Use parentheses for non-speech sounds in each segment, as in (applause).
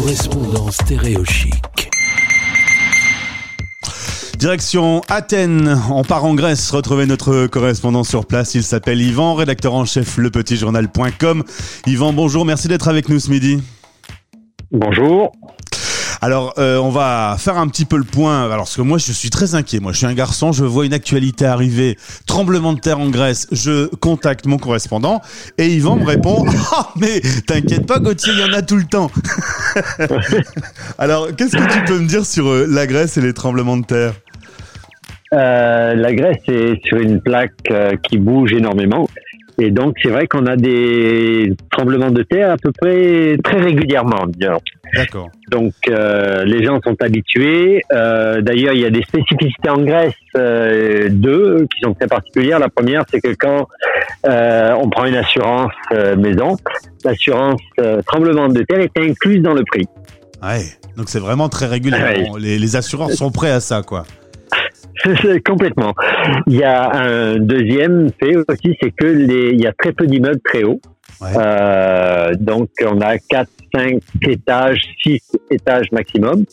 correspondant stéréochic. Direction Athènes, on part en Grèce, retrouver notre correspondant sur place, il s'appelle Yvan, rédacteur en chef lepetitjournal.com. Yvan, bonjour, merci d'être avec nous ce midi. Bonjour. Alors, euh, on va faire un petit peu le point. Alors, parce que moi, je suis très inquiet. Moi, je suis un garçon. Je vois une actualité arriver. Tremblement de terre en Grèce. Je contacte mon correspondant et Yvan me répond Ah, (laughs) mais t'inquiète pas, Gauthier, il y en a tout le temps. (laughs) (laughs) Alors, qu'est-ce que tu peux me dire sur euh, la Grèce et les tremblements de terre? Euh, La Grèce est sur une plaque euh, qui bouge énormément. Et donc, c'est vrai qu'on a des tremblements de terre à peu près très régulièrement. D'accord. Donc, euh, les gens sont habitués. Euh, D'ailleurs, il y a des spécificités en Grèce, euh, deux, qui sont très particulières. La première, c'est que quand euh, on prend une assurance euh, maison, l'assurance euh, tremblement de terre est incluse dans le prix. Ouais, donc c'est vraiment très régulier. Ouais. Les, les assureurs sont prêts à ça, quoi. (laughs) Complètement. Il y a un deuxième fait aussi, c'est que les, il y a très peu d'immeubles très hauts. Ouais. Euh, donc on a 4, 5 étages, 6 étages maximum.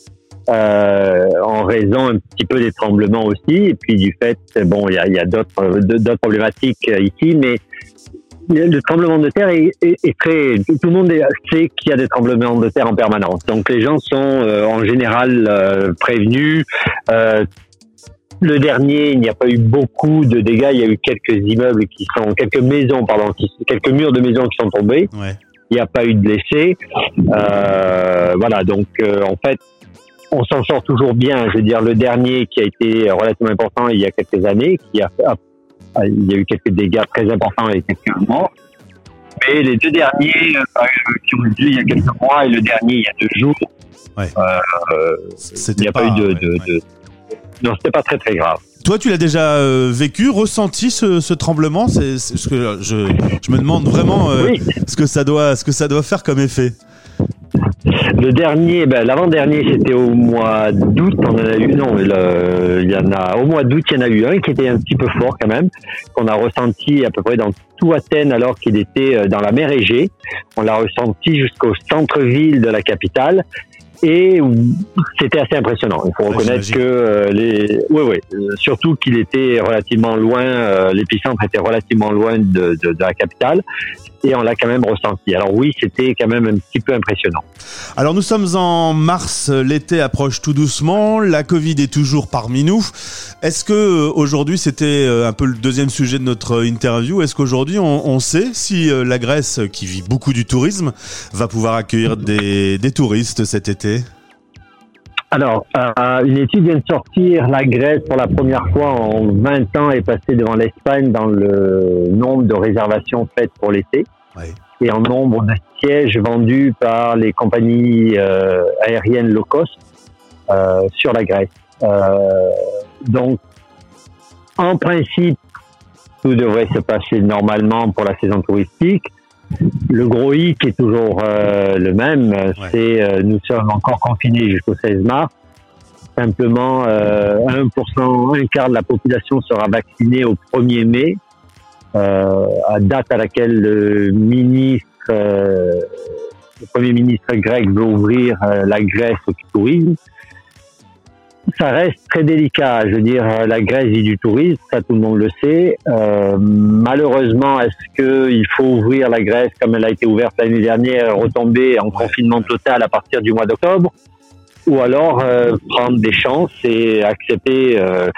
Euh, en raison un petit peu des tremblements aussi, et puis du fait, bon, il y a, y a d'autres d'autres problématiques euh, ici, mais le tremblement de terre est, est- est très. Tout le monde sait qu'il y a des tremblements de terre en permanence. Donc les gens sont euh, en général euh, prévenus. Euh, le dernier, il n'y a pas eu beaucoup de dégâts. Il y a eu quelques immeubles qui sont, quelques maisons, pardon, qui, quelques murs de maisons qui sont tombés. Ouais. Il n'y a pas eu de blessés. Euh, voilà, donc euh, en fait, on s'en sort toujours bien. Je veux dire, le dernier qui a été relativement important il y a quelques années, qui a, a- il y a eu quelques dégâts très importants et quelques morts. Mais les deux derniers euh, qui ont eu lieu il y a quelques mois et le dernier il y a deux jours, Ouais. euh, il n'y a pas, eu de, ouais, de, ouais. de- non, c'était pas très très grave. Toi, tu l'as déjà euh, vécu, ressenti ce, ce tremblement? C'est ce que je, je me demande vraiment Oui. ce que ça doit, ce que ça doit faire comme effet. Le dernier, ben, l'avant-dernier, c'était au mois d'août. On en a eu, non, le- il y en a, au mois d'août, il y en a eu un qui était un petit peu fort quand même, qu'on a ressenti à peu près dans tout Athènes alors qu'il était euh, dans la mer Égée. On l'a ressenti jusqu'au centre-ville de la capitale. Et c'était assez impressionnant. Il faut Ouais, reconnaître que euh, les, oui, oui, euh, surtout qu'il était relativement loin, euh, l'épicentre était relativement loin de, de, de la capitale, et on l'a quand même ressenti. Alors oui, c'était quand même un petit peu impressionnant. Alors nous sommes en mars, l'été approche tout doucement, la Covid est toujours parmi nous. Est-ce que euh, aujourd'hui, c'était euh, un peu le deuxième sujet de notre interview, est-ce qu'aujourd'hui on, on sait si euh, la Grèce, qui vit beaucoup du tourisme, va pouvoir accueillir des, des touristes cet été? Alors, euh, une étude vient de sortir. La Grèce, pour la première fois en 20 ans, est passée devant l'Espagne dans le nombre de réservations faites pour l'été Ouais. et en nombre de sièges vendus par les compagnies euh, aériennes low cost euh, sur la Grèce. Euh, donc, en principe, tout devrait se passer normalement pour la saison touristique. Le gros hic est toujours le même, c'est euh, nous sommes encore confinés jusqu'au 16 mars. Simplement, euh, 1%, un quart de la population sera vaccinée au 1er mai, à date à laquelle le ministre, euh, le premier ministre grec veut ouvrir euh, la Grèce au tourisme. Ça reste très délicat. Je veux dire, euh, la Grèce vit du tourisme, ça tout le monde le sait. Euh, malheureusement, est-ce qu'il faut ouvrir la Grèce comme elle a été ouverte l'année dernière, retomber en confinement total à partir du mois d'octobre? Ou alors euh, prendre des chances et accepter euh,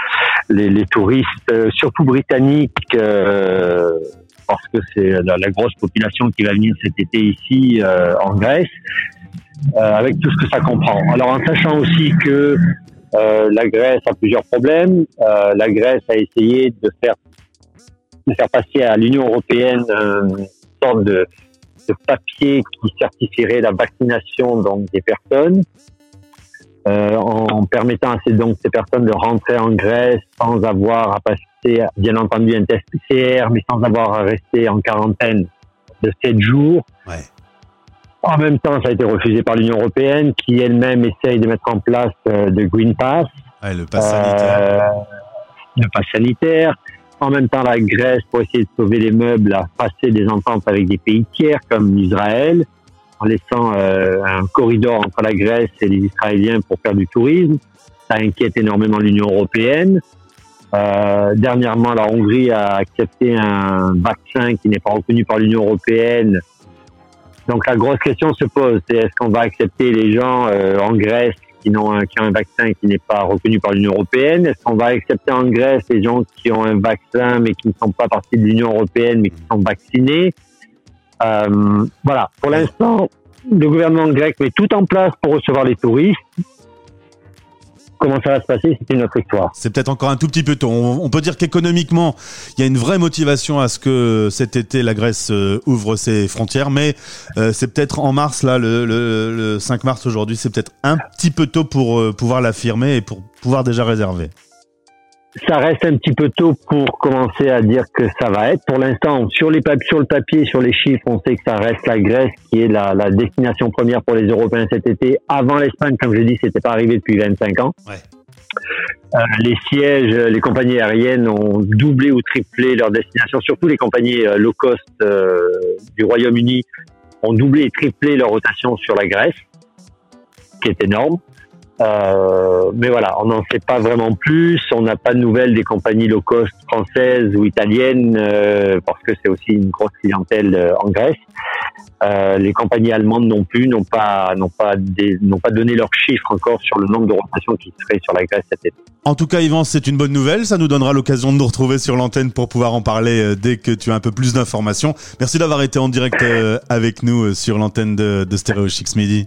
les, les touristes, euh, surtout britanniques, euh, parce que c'est la, la grosse population qui va venir cet été ici euh, en Grèce, avec tout ce que ça comprend. Alors en sachant aussi que la Grèce a plusieurs problèmes, la Grèce a essayé de faire de faire passer à l'Union européenne une sorte de, de papier qui certifierait la vaccination donc des personnes euh, en permettant à ces, donc ces personnes de rentrer en Grèce sans avoir à passer, bien entendu, un test PCR, mais sans avoir à rester en quarantaine de 7 jours. Ouais. En même temps, ça a été refusé par l'Union européenne, qui elle-même essaye de mettre en place euh, de Green Pass, Ouais, le pass sanitaire. euh, le pass sanitaire. En même temps, la Grèce, pour essayer de sauver les meubles, a passé des ententes avec des pays tiers comme Israël. En laissant un corridor entre la Grèce et les Israéliens pour faire du tourisme. Ça inquiète énormément l'Union européenne. Euh, dernièrement, la Hongrie a accepté un vaccin qui n'est pas reconnu par l'Union européenne. Donc la grosse question se pose, c'est est-ce qu'on va accepter les gens euh, en Grèce qui, ont un, qui ont un vaccin qui n'est pas reconnu par l'Union européenne? Est-ce qu'on va accepter en Grèce les gens qui ont un vaccin mais qui ne sont pas partie de l'Union européenne mais qui sont vaccinés? euh, Voilà, pour l'instant, le gouvernement grec met tout en place pour recevoir les touristes. Comment ça va se passer, c'est une autre histoire. C'est peut-être encore un tout petit peu tôt. On, peut dire qu'économiquement, il y a une vraie motivation à ce que cet été la Grèce euh, ouvre ses frontières, mais euh, c'est peut-être en mars, là, le, le 5 mars aujourd'hui, c'est peut-être un petit peu tôt pour euh, pouvoir l'affirmer et pour pouvoir déjà réserver ça reste un petit peu tôt pour commencer à dire que ça va être. Pour l'instant, sur, les sur le papier, sur les chiffres, on sait que ça reste la Grèce qui est la, la destination première pour les Européens cet été. Avant l'Espagne, comme je dis, c'était pas arrivé depuis 25 ans. Ouais. Euh, les sièges, les compagnies aériennes ont doublé ou triplé leur destination, surtout les compagnies euh, low cost euh, du Royaume-Uni ont doublé et triplé leur rotation sur la Grèce, qui est énorme. Euh, mais voilà, on n'en sait pas vraiment plus. On n'a pas de nouvelles des compagnies low cost françaises ou italiennes euh, parce que c'est aussi une grosse clientèle euh, en Grèce. Euh, les compagnies allemandes non plus n'ont pas n'ont pas n'ont pas donné leurs chiffres encore sur le nombre de rotations qui seraient sur la Grèce cet été. En tout cas, Yvan, c'est une bonne nouvelle. Ça nous donnera l'occasion de nous retrouver sur l'antenne pour pouvoir en parler dès que tu as un peu plus d'informations. Merci d'avoir été en direct avec nous sur l'antenne de, de Stereo Chicks Midi.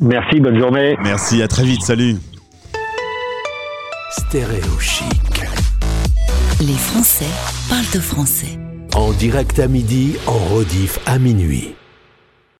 Merci, bonne journée. Merci, à très vite, salut. Stéréo chic. Les Français parlent de français. En direct à midi, en rediff à minuit.